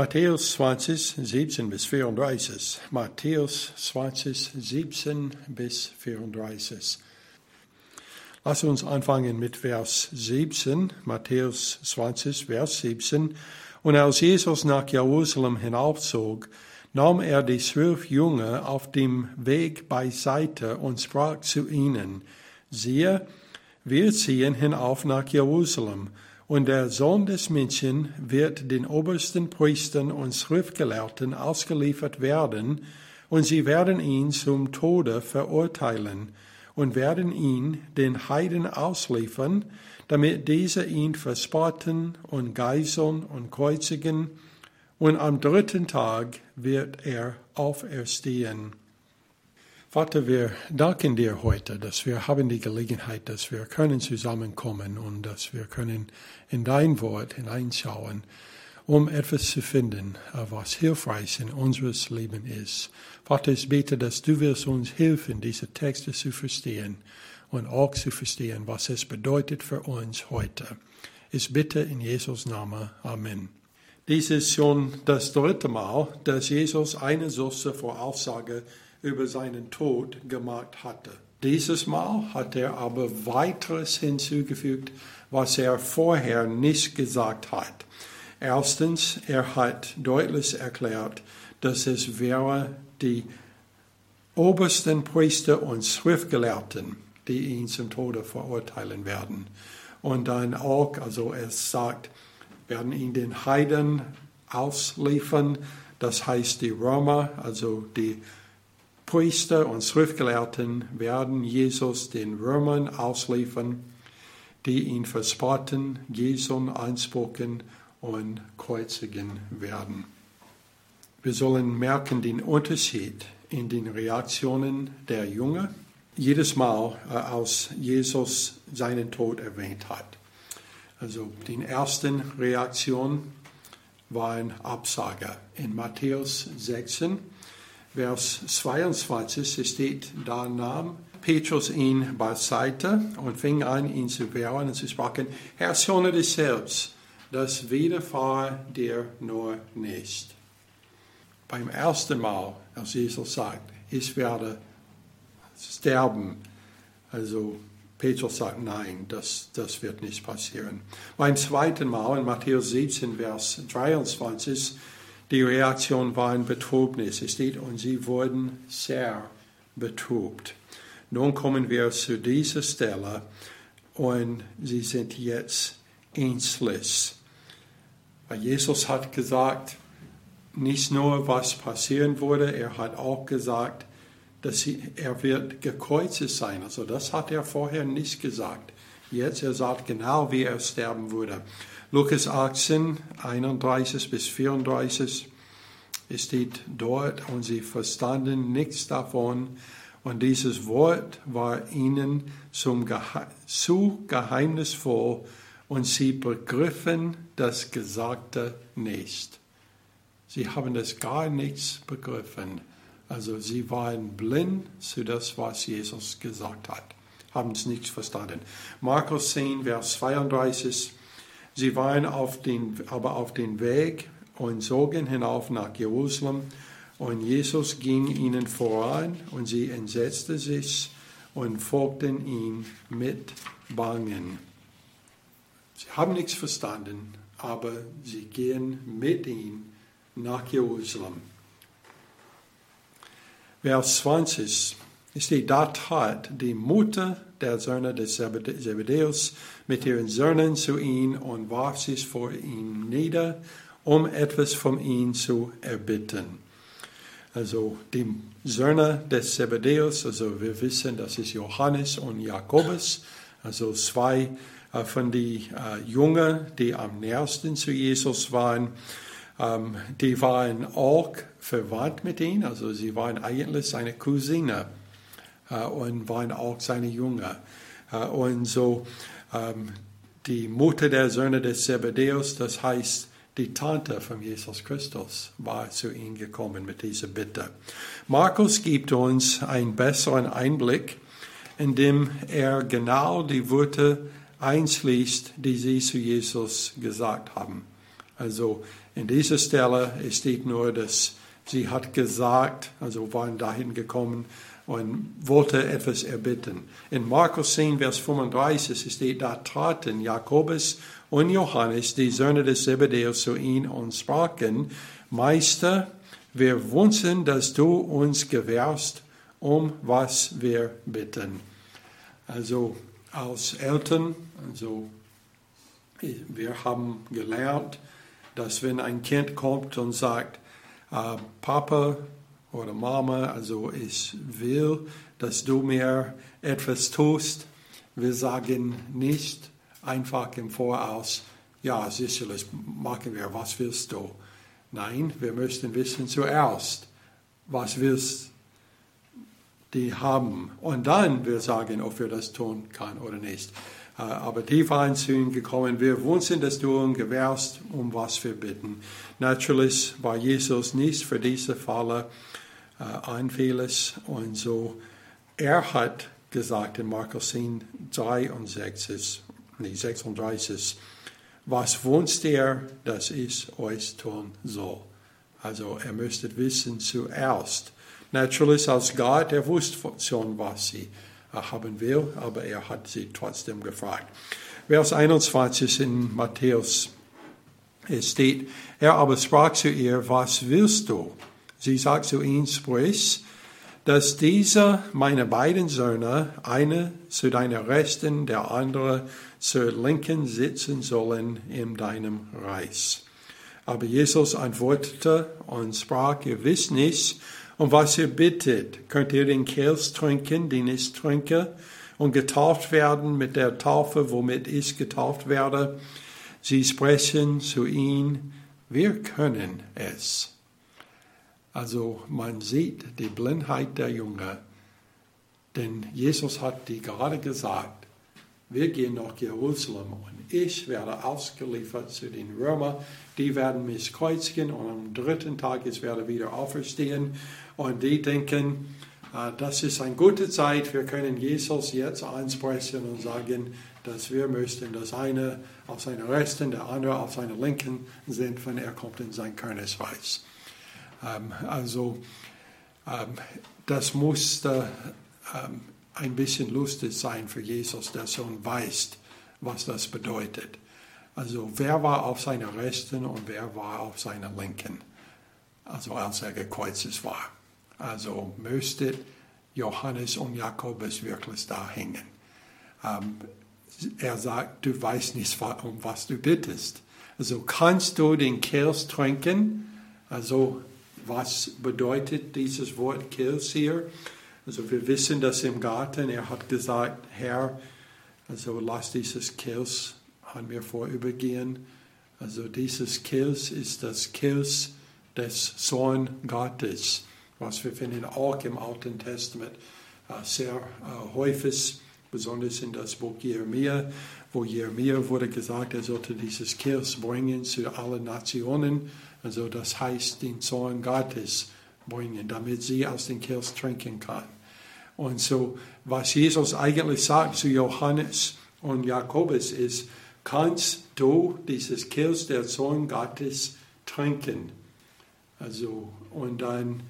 Matthäus 20, 17 bis 34. Matthäus 20, 17 bis 34. Lass uns anfangen mit Vers 17, Matthäus 20, Vers 17. Und als Jesus nach Jerusalem hinaufzog, nahm er die zwölf Jünger auf dem Weg beiseite und sprach zu ihnen, siehe, wir ziehen hinauf nach Jerusalem, und der Sohn des Menschen wird den obersten Priestern und Schriftgelehrten ausgeliefert werden, und sie werden ihn zum Tode verurteilen und werden ihn den Heiden ausliefern, damit diese ihn verspotten und geißeln und kreuzigen, und am dritten Tag wird er auferstehen. Vater, wir danken dir heute, dass wir haben die Gelegenheit, dass wir können zusammenkommen und dass wir können in dein Wort hineinschauen, um etwas zu finden, was hilfreich in unseres Leben ist. Vater, ich bete, dass du wirst uns helfen, diese Texte zu verstehen und auch zu verstehen, was es bedeutet für uns heute. Ich bitte in Jesus Namen. Amen. Dies ist schon das dritte Mal, dass Jesus eine solche Voraussage über seinen Tod gemacht hatte. Dieses Mal hat er aber weiteres hinzugefügt, was er vorher nicht gesagt hat. Erstens, er hat deutlich erklärt, dass es wäre die obersten Priester und Schriftgelehrten, die ihn zum Tode verurteilen werden. Und dann auch, also er sagt, werden ihn den Heiden ausliefern, das heißt die Römer, also die Priester und Schriftgelehrten werden Jesus den Römern ausliefern, die ihn verspotten, Jesum einspucken und kreuzigen werden. Wir sollen merken den Unterschied in den Reaktionen der Jünger jedes Mal, äh, als Jesus seinen Tod erwähnt hat. Also die ersten Reaktion war ein Absager. In Matthäus 16 Vers 22 steht, da nahm Petrus ihn beiseite und fing an, ihn zu wehren und zu sprachen, Herr, schone dich selbst, das widerfahre dir nur nicht. Beim ersten Mal, als Jesus sagt, ich werde sterben, also Petrus sagt, nein, das, das wird nicht passieren. Beim zweiten Mal, in Matthäus 17, Vers 23, die Reaktion war ein Betrübnis. Es steht, und sie wurden sehr betrübt. Nun kommen wir zu dieser Stelle und sie sind jetzt ängstlich. Jesus hat gesagt, nicht nur was passieren würde, er hat auch gesagt, dass er wird gekreuzigt sein. Also das hat er vorher nicht gesagt. Jetzt er sagt genau, wie er sterben würde. Lukas 18, 31 bis 34 steht dort und sie verstanden nichts davon. Und dieses Wort war ihnen zum Gehe zu geheimnisvoll und sie begriffen das Gesagte nicht. Sie haben das gar nichts begriffen. Also sie waren blind zu das, was Jesus gesagt hat, haben es nicht verstanden. Markus 10, Vers 32. Sie waren auf den, aber auf den Weg und zogen hinauf nach Jerusalem. Und Jesus ging ihnen voran und sie entsetzten sich und folgten ihm mit Bangen. Sie haben nichts verstanden, aber sie gehen mit ihm nach Jerusalem. Vers 20 steht, da tat die Mutter der Söhne des Zebedäus mit ihren Söhnen zu ihm und warf sich vor ihm nieder, um etwas von ihm zu erbitten. Also die Söhne des Zebedäus, also wir wissen, das ist Johannes und Jakobus, also zwei äh, von den äh, Jungen, die am nächsten zu Jesus waren. Ähm, die waren auch verwandt mit ihm, also sie waren eigentlich seine Cousine und waren auch seine Jünger. Äh, und so ähm, die Mutter der Söhne des Zebedäus, das heißt die Tante von Jesus Christus, war zu ihm gekommen mit dieser Bitte. Markus gibt uns einen besseren Einblick, indem er genau die Worte einschließt, die sie zu Jesus gesagt haben. Also in dieser Stelle steht nur, dass sie hat gesagt, also waren dahin gekommen und wollte etwas erbitten. In Markus 10, Vers 35 steht, da traten Jakobus und Johannes, die Söhne des Zebedäus, zu ihm und sprachen, Meister, wir wünschen, dass du uns gewährst, um was wir bitten. Also als Eltern, also wir haben gelernt, dass wenn ein Kind kommt und sagt, äh, Papa oder Mama, also ich will, dass du mir etwas tust, wir sagen nicht einfach im Voraus, ja, sicherlich machen wir, was willst du? Nein, wir möchten wissen zuerst, was willst die haben. Und dann wir sagen, ob wir das tun können oder nicht. Äh, aber zu ihnen gekommen, wir wünschen, dass du uns gewährst, um was wir bitten. Natürlich war Jesus nicht für diese Falle äh, einfällig und so. Er hat gesagt in Markus 10, 63, nee, 36, was wünscht ihr, dass ich euch tun soll? Also er müsste wissen zuerst. Natürlich als Gott, er wusste schon, was sie haben will, aber er hat sie trotzdem gefragt. Vers 21 in Matthäus steht, er aber sprach zu ihr, was willst du? Sie sagt zu ihm, sprich, dass diese meine beiden Söhne, eine zu deiner Rechten, der andere zur Linken sitzen sollen in deinem Reich. Aber Jesus antwortete und sprach, ihr wisst nicht, um was ihr bittet. Könnt ihr den Kelch trinken, den ich trinke, und getauft werden mit der Taufe, womit ich getauft werde? Sie sprechen zu ihm, wir können es. Also man sieht die Blindheit der Jünger, denn Jesus hat die gerade gesagt, wir gehen nach Jerusalem und ich werde ausgeliefert zu den Römern, die werden mich kreuzigen und am dritten Tag ich werde wieder auferstehen. Und die denken, äh, das ist eine gute Zeit, wir können Jesus jetzt ansprechen und sagen, dass wir möchten, dass einer auf seiner rechten, der andere auf seiner linken sind, wenn er kommt in sein Königreich. Ähm, also ähm, das musste ähm, ein bisschen lustig sein für Jesus, der schon weiß, was das bedeutet. Also wer war auf seiner rechten und wer war auf seiner linken, also als er gekreuzigt war. Also müsste Johannes und Jakobus wirklich da hängen. Er sagt, du weißt nicht, um was du bittest. Also kannst du den Kelch trinken? Also was bedeutet dieses Wort Kelch hier? Also wir wissen, dass im Garten er hat gesagt, Herr, also lass dieses Kelch an mir vorübergehen. Also dieses Kelch ist das Kelch des Sohn Gottes, was wir finden auch im Alten Testament äh, sehr äh, häufig besonders in das Buch Jeremia, wo Jeremia wurde gesagt, er sollte dieses Kirch bringen zu allen Nationen, also das heißt den Zorn Gottes bringen, damit sie aus dem Kirch trinken kann. Und so, was Jesus eigentlich sagt zu Johannes und Jakobus ist, kannst du dieses Kirch der Zorn Gottes trinken. Also, und dann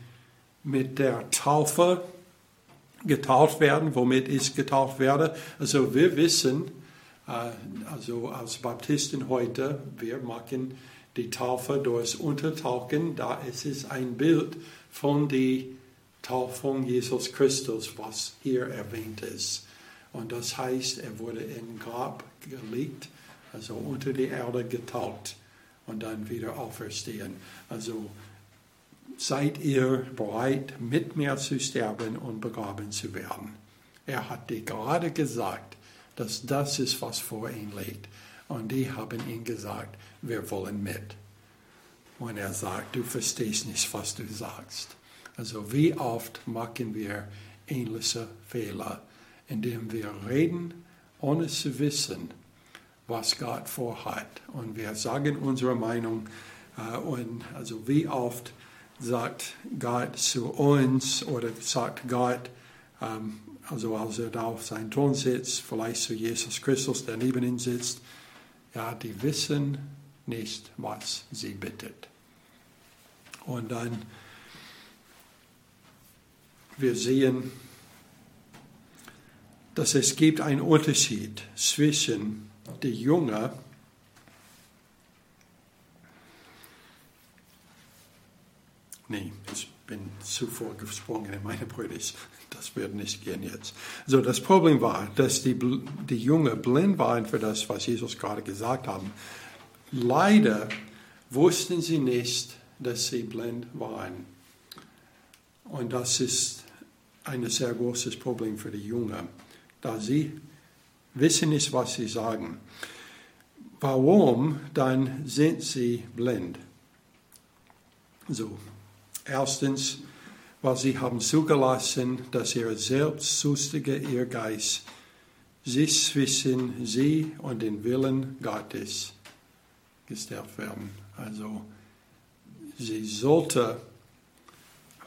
mit der Taufe, getauft werden, womit ich getauft werde. Also wir wissen, äh, also als Baptisten heute, wir machen die Taufe durch Untertauchen, da ist es ein Bild von der Taufung Jesus Christus, was hier erwähnt ist. Und das heißt, er wurde in Grab gelegt, also unter die Erde getaucht und dann wieder auferstehen. Also seid ihr bereit, mit mir zu sterben und begraben zu werden? Er hat dir gerade gesagt, dass das ist, was vor ihm liegt. Und die haben ihm gesagt, wir wollen mit. Und er sagt, du verstehst nicht, was du sagst. Also wie oft machen wir ähnliche Fehler, indem wir reden, ohne zu wissen, was Gott vorhat. Und wir sagen unsere Meinung. Äh, und also wie oft sagt Gott zu uns oder sagt Gott, ähm, also als er da auf seinem Thron sitzt, vielleicht zu Jesus Christus, der neben ihm sitzt, ja, die wissen nicht, was sie bittet. Und dann, wir sehen, dass es gibt einen Unterschied zwischen der Junge Nee, ich bin zuvor gesprungen in meine Brüder. Das wird nicht gehen jetzt. So, das Problem war, dass die, die Jünger blind waren für das, was Jesus gerade gesagt hat. Leider wussten sie nicht, dass sie blind waren. Und das ist ein sehr großes Problem für die Jünger, da sie wissen nicht, was sie sagen. Warum dann sind sie blind? So, erstens, weil sie haben zugelassen, dass ihr selbstsüchtiger Ehrgeiz sich zwischen sie und den Willen Gottes gestellt werden. Also sie sollte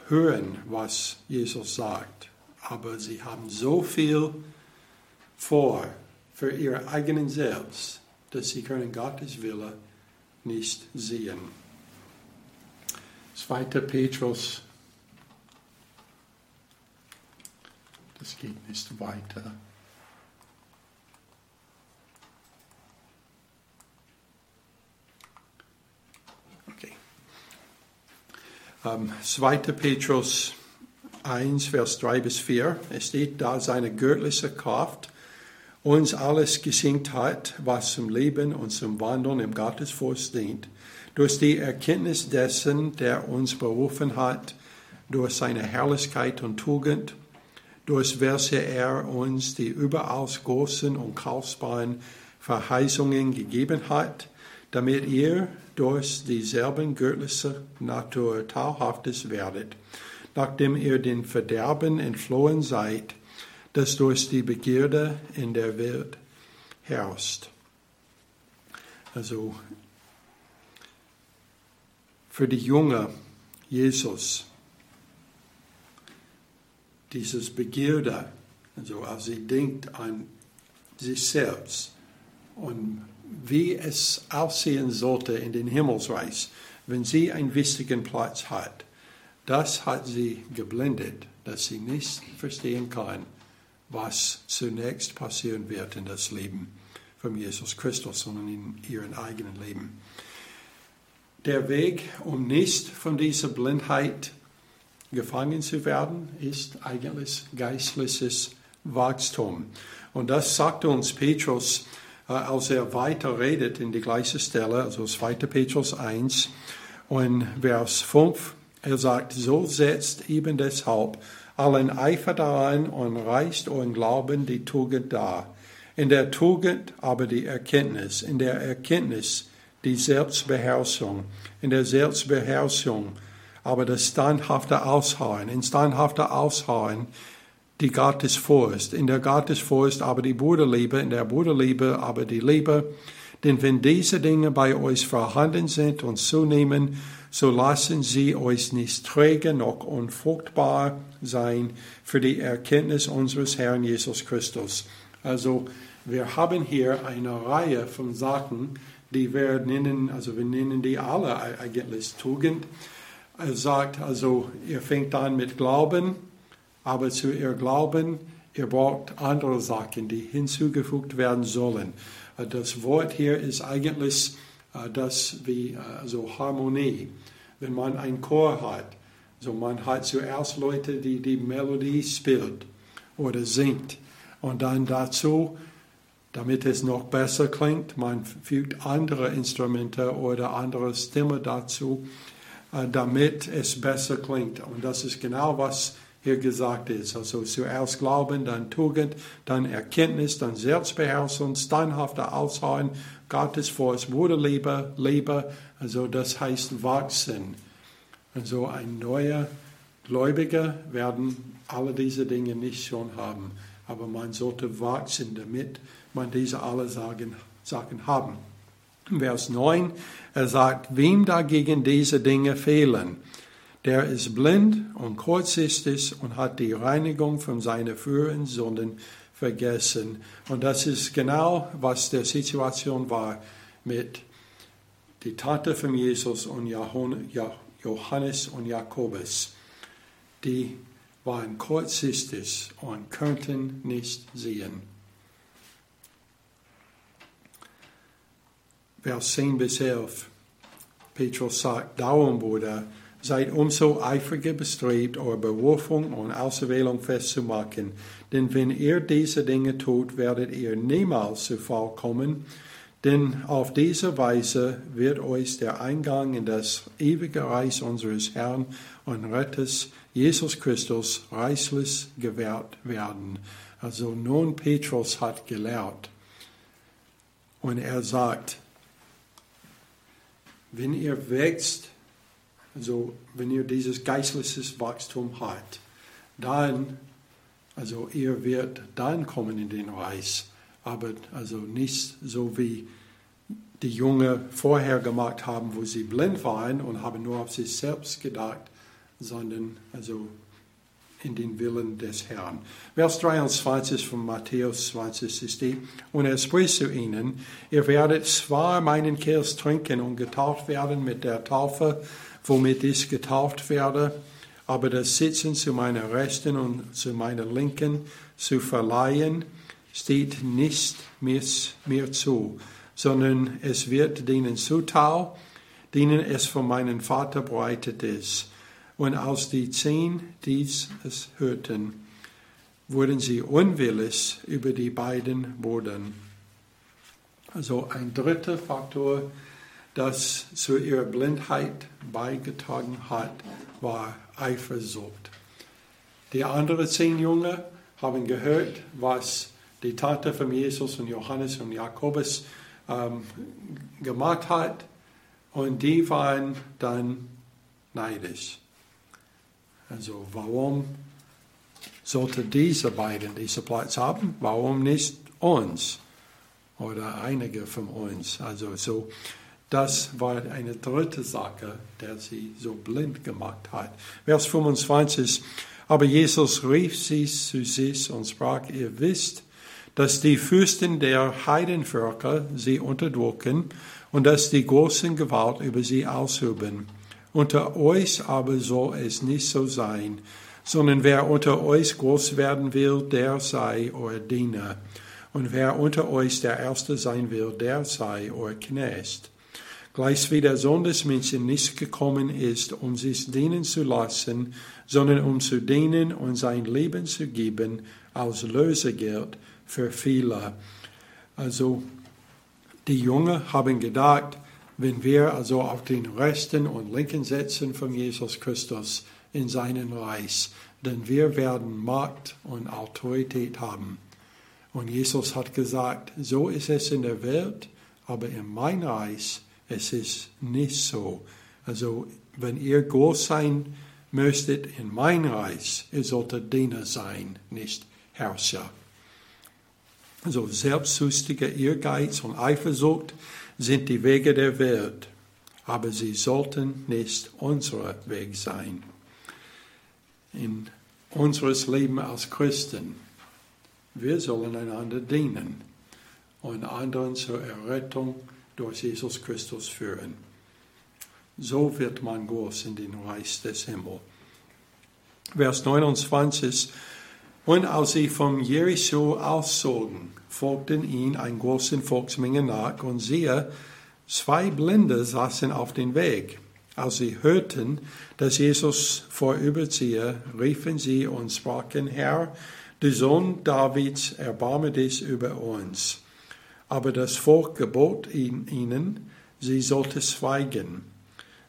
hören, was Jesus sagt, aber sie haben so viel vor für ihr eigenen Selbst, dass sie können Gottes Wille nicht sehen. 2. Petrus, das geht nicht weiter. Okay. Um, 2. Petrus 1, Vers 3 bis 4. Es steht da, seine göttliche Kraft uns alles geschenkt hat, was zum Leben und zum Wandeln im Gottesfurcht dient durch die Erkenntnis dessen, der uns berufen hat, durch seine Herrlichkeit und Tugend, durch welche er uns die überaus großen und kostbaren Verheißungen gegeben hat, damit ihr durch dieselben göttliche Natur tauhaftes werdet, nachdem ihr den Verderben entflohen seid, das durch die Begierde in der Welt herrscht. Also für die junge Jesus dieses Begierde, also als sie denkt an sich selbst und wie es aussehen sollte in den Himmelsreich, wenn sie einen wichtigen Platz hat, das hat sie geblendet, dass sie nicht verstehen kann, was zunächst passieren wird in das Leben von Jesus Christus, sondern in ihrem eigenen Leben. Der Weg, um nicht von dieser Blindheit gefangen zu werden, ist eigentlich geistliches Wachstum. Und das sagt uns Petrus, äh, als er weiter redet in die gleiche Stelle, also 2. Petrus 1 und Vers 5. Er sagt, so setzt eben deshalb allen Eifer daran und reicht euren Glauben die Tugend dar. In der Tugend aber die Erkenntnis, in der Erkenntnis die Selbstbeherrschung, in der Selbstbeherrschung, aber das standhafte Ausharren, in standhafter Ausharren die Gottesfurcht, in der Gottesfurcht aber die Bruderliebe, in der Bruderliebe aber die Liebe. Denn wenn diese Dinge bei euch vorhanden sind und zunehmen, so lassen sie euch nicht träge noch unfruchtbar sein für die Erkenntnis unseres Herrn Jesus Christus. Also wir haben hier eine Reihe von Sachen, die wir nennen, also wir nennen die alle eigentlich Tugend. Er sagt also, ihr fängt an mit Glauben, aber zu ihr Glauben, ihr braucht andere Sachen, die hinzugefügt werden sollen. Das Wort hier ist eigentlich äh, das wie also Harmonie. Wenn man einen Chor hat, so man hat zuerst Leute, die die Melodie spielt oder singt und dann dazu damit es noch besser klingt. Man fügt andere Instrumente oder andere Stimme dazu, äh, damit es besser klingt. Und das ist genau, was hier gesagt ist. Also zuerst Glauben, dann Tugend, dann Erkenntnis, dann Selbstbeherrschung, standhafter Ausharren, Gottesfurcht, Bruderliebe, Liebe. Also das heißt wachsen. Also ein neuer Gläubiger werden alle diese Dinge nicht schon haben. Aber man sollte wachsen damit man diese alle Sachen, Sachen haben. Vers 9, er sagt, wem dagegen diese Dinge fehlen, der ist blind und kurzsichtig und hat die Reinigung von seinen früheren Sünden vergessen. Und das ist genau, was der Situation war mit die Tante von Jesus und Johannes und Jakobus, die waren kurzsichtig und konnten nicht sehen. Vers 10 bis 11. Petrus sagt, darum, Bruder, seid umso eifriger bestrebt, eure Berufung und Auserwählung festzumachen. Denn wenn ihr diese Dinge tut, werdet ihr niemals zu Fall kommen. Denn auf diese Weise wird euch der Eingang in das ewige Reich unseres Herrn und Retters Jesus Christus reichlich gewährt werden. Also nun Petrus hat gelehrt. Und er sagt, wenn ihr wächst, also wenn ihr dieses geistliches Wachstum habt, dann, also ihr wird dann kommen in den Reich, aber also nicht so wie die Jungen vorher gemacht haben, wo sie blind waren und haben nur auf sich selbst gedacht, sondern also in den Willen des Herrn. Vers 23 von Matthäus 20 ist die, und er spricht zu ihnen, ihr werdet zwar meinen Kelch trinken und getauft werden mit der Taufe, womit ich getauft werde, aber das Sitzen zu meiner Rechten und zu meiner Linken zu verleihen, steht nicht mir, mir zu, sondern es wird denen zuteil, denen es von meinem Vater bereitet ist. Und als die zehn dies hörten, wurden sie unwillig über die beiden Brüder. Also ein dritter Faktor, das zu ihrer Blindheit beigetragen hat, war Eifersucht. Die anderen zehn Jungen haben gehört, was die Tante von Jesus und Johannes und Jakobus ähm, gemacht hat und die waren dann neidisch. Also warum sollte diese beiden diese Platz haben? Warum nicht uns oder einige von uns? Also so, das war eine dritte Sache, der sie so blind gemacht hat. Vers 25. Aber Jesus rief sie zu sich und sprach, ihr wisst, dass die Fürsten der Heidenvölker sie unterdrücken und dass die großen Gewalt über sie ausüben. Unter euch aber soll es nicht so sein, sondern wer unter euch groß werden will, der sei euer Diener. Und wer unter euch der Erste sein will, der sei euer Knecht. Gleich wie der Sohn des Menschen nicht gekommen ist, um sich dienen zu lassen, sondern um zu dienen und sein Leben zu geben als Lösegeld für viele. Also die Jungen haben gedacht, wenn wir also auf den rechten und linken Sätzen von Jesus Christus in seinen Reich, denn wir werden Macht und Autorität haben. Und Jesus hat gesagt, so ist es in der Welt, aber in mein Reich es ist nicht so. Also wenn ihr groß sein möchtet in mein Reich, ihr solltet Diener sein, nicht Herrscher. Also selbstsüchtiger Ehrgeiz und Eifersucht sind die Wege der Welt, aber sie sollten nicht unser Weg sein. In unseres Leben als Christen, wir sollen einander dienen und anderen zur Errettung durch Jesus Christus führen. So wird man groß in den Reich des Himmels. Vers 29. Und als sie vom Jericho auszogen, folgten ihnen ein große Volksmenge nach und siehe, zwei Blinde saßen auf dem Weg. Als sie hörten, dass Jesus vorüberziehe, riefen sie und sprachen, Herr, du Sohn Davids, erbarme dich über uns. Aber das Volk gebot ihnen, sie sollte schweigen.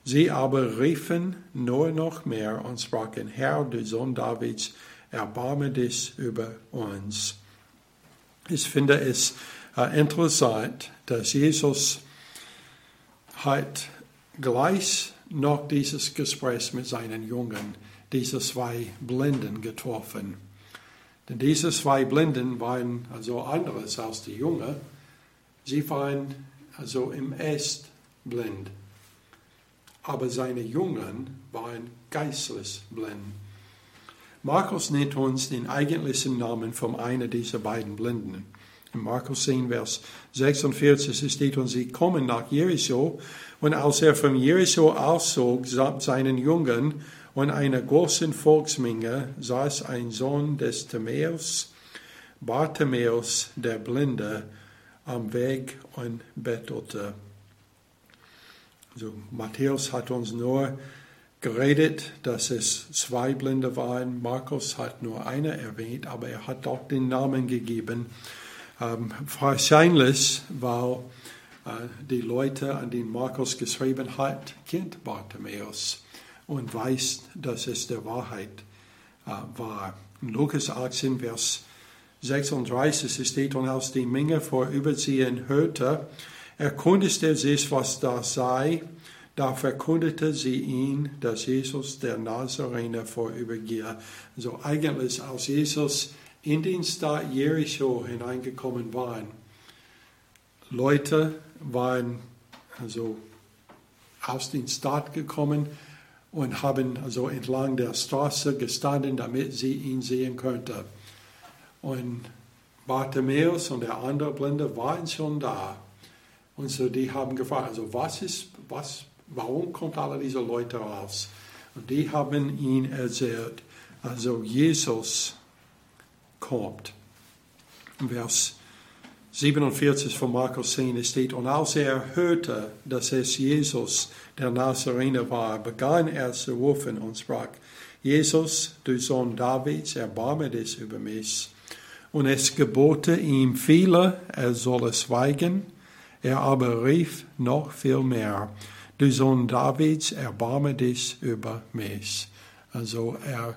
Sie aber riefen nur noch mehr und sprachen, Herr, du Sohn Davids, dich über uns. Ich finde es äh, interessant, dass Jesus hat gleich nach dieses Gespräch mit seinen Jungen diese zwei Blinden getroffen. Denn diese zwei Blinden waren also anderes als die Jungen. Sie waren also im Est blind. Aber seine Jungen waren geistlich blind. Markus nennt uns den eigentlichen Namen von einer dieser beiden Blinden. In Markus 10, Vers 46 steht, und sie kommen nach Jericho, und als er von Jericho auszog, samt seinen Jungen und einer großen Volksmenge, saß ein Sohn des Timäus, Bartimäus, der Blinde, am Weg und bettelte. Also Matthäus hat uns nur geredet, dass es zwei Blinde waren. Markus hat nur eine erwähnt, aber er hat auch den Namen gegeben. Ähm, wahrscheinlich, weil äh, die Leute, an die Markus geschrieben hat, kennt Bartimäus und weiß, dass es der Wahrheit äh, war. In Lukas 18, Vers 36 steht, und als die Menge vorüberziehen hörte, erkundigte sich, was da sei. Da verkundete sie ihn, dass Jesus der Nazarener vorübergehe. Also eigentlich, als Jesus in den Stadt Jericho hineingekommen war, Leute waren also aus den Stadt gekommen und haben also entlang der Straße gestanden, damit sie ihn sehen könnten. Und Bartimäus und der andere Blinde waren schon da. Und so die haben gefragt, also was ist, was, warum kommt alle diese Leute raus? Und die haben ihn erzählt, also Jesus kommt. Vers 47 von Markus 10 steht, und als er hörte, dass es Jesus, der Nazarener war, begann er zu rufen und sprach, Jesus, du Sohn Davids, erbarme dich über mich. Und es gebote ihm viele, er solle schweigen, er aber rief noch viel mehr, du Sohn Davids, erbarme dich über mich. Also er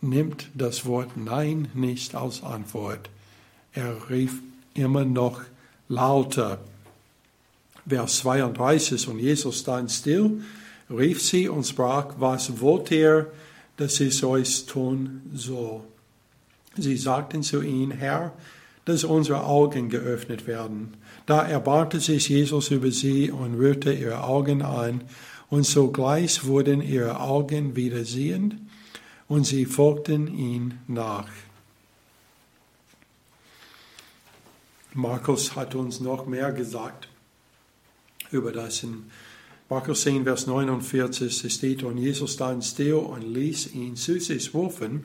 nimmt das Wort Nein nicht als Antwort. Er rief immer noch lauter. Vers 32, und Jesus stand still, rief sie und sprach, was wollt ihr, dass ich euch tun soll? Sie sagten zu ihm, Herr, dass unsere Augen geöffnet werden. Da erbarmte sich Jesus über sie und rührte ihre Augen an, und sogleich wurden ihre Augen wieder sehend, und sie folgten ihm nach. Markus hat uns noch mehr gesagt über das. In Markus 10, Vers 49 steht, und Jesus stand still und ließ ihn zu sich rufen.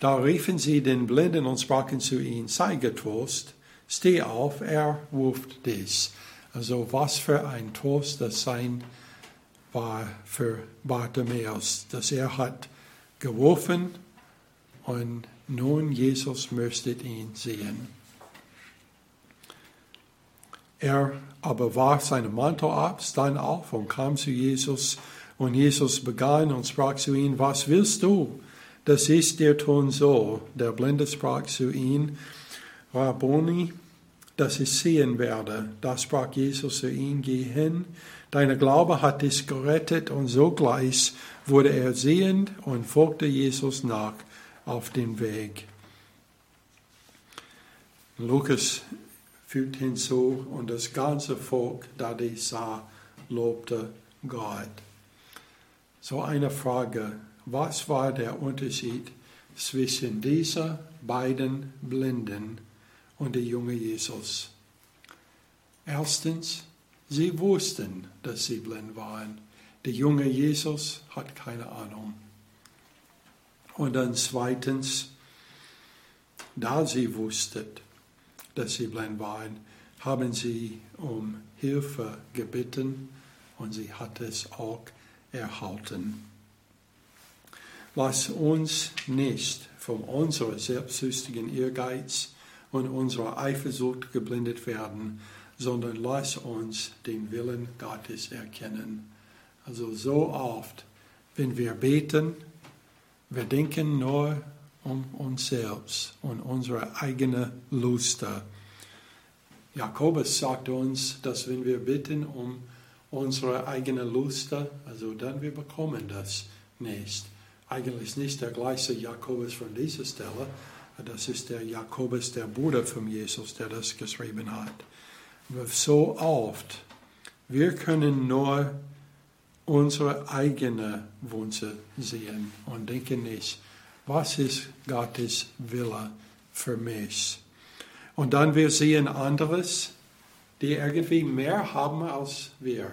Da riefen sie den Blinden und sprachen zu ihm, sei getrost, steh auf, er ruft dich. Also was für ein Trost das sein war für Bartimäus, dass er hat gerufen und nun Jesus möchte ihn sehen. Er aber warf seinen Mantel ab, stand auf und kam zu Jesus. Und Jesus begann und sprach zu ihm, was willst du, dass ich dir tun soll? Der Blinde sprach zu ihm, Rabboni, dass ich sehen werde. Da sprach Jesus zu ihm, geh hin, deine Glaube hat dich gerettet. Und sogleich wurde er sehend und folgte Jesus nach auf den Weg. Lukas fügt hinzu, und das ganze Volk, da dies sah, lobte Gott. So eine Frage, was war der Unterschied zwischen dieser beiden Blinden und der junge Jesus? Erstens, sie wussten, dass sie blind waren. Der junge Jesus hat keine Ahnung. Und dann zweitens, da sie wussten, dass sie blind waren, haben sie um Hilfe gebeten und sie hat es auch erhalten. Lass uns nicht von unserem selbstsüchtigen Ehrgeiz und unserer Eifersucht geblendet werden, sondern lass uns den Willen Gottes erkennen. Also so oft, wenn wir beten, wir denken nur um uns selbst und unsere eigene Lust. Jakobus sagt uns, dass wenn wir bitten um unsere eigene Lust, also dann wir bekommen das nicht. Eigentlich nicht der gleiche Jakobus von dieser Stelle, das ist der Jakobus, der Bruder von Jesus, der das geschrieben hat. So oft, wir können nur unsere eigene Wünsche sehen und denken nicht, was ist Gottes Wille für mich? Und dann wir sehen anderes, die irgendwie mehr haben als wir.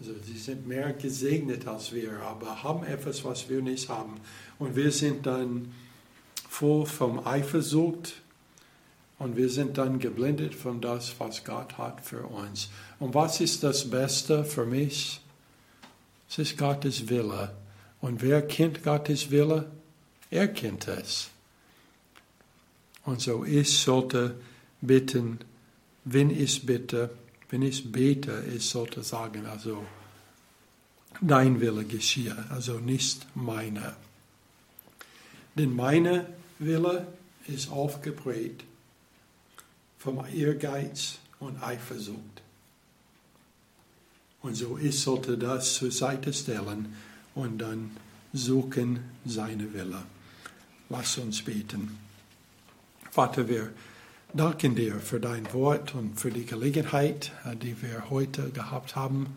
Also sie sind mehr gesegnet als wir, aber haben etwas, was wir nicht haben. Und wir sind dann voll vom Eifersucht und wir sind dann geblendet von das, was Gott hat für uns. Und was ist das Beste für mich? Es ist Gottes Wille. Und wer kennt Gottes Wille? Er kennt es. Und so ich sollte bitten, wenn ich bitte, wenn ich bete, ich sollte sagen, also dein Wille geschehe, also nicht meine. Denn meine Wille ist aufgeprägt vom Ehrgeiz und Eifersucht. Und so ich sollte das zur Seite stellen und dann suchen seine Wille. Lass uns beten. Vater, wir danken dir für dein Wort und für die Gelegenheit, die wir heute gehabt haben.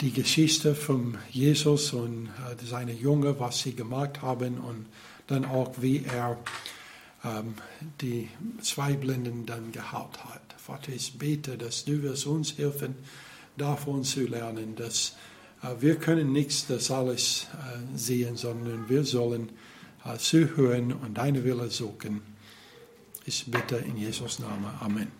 Die Geschichte von Jesus und äh, seine Jünger, was sie gemacht haben und dann auch, wie er ähm, die zwei Blinden dann geheilt hat. Vater, ich bete, dass du wirst uns helfen, davon zu lernen, dass äh, wir können nichts das alles sehen, sondern wir sollen zuhören und deine Wille suchen. Ich bitte in Jesus Namen. Amen.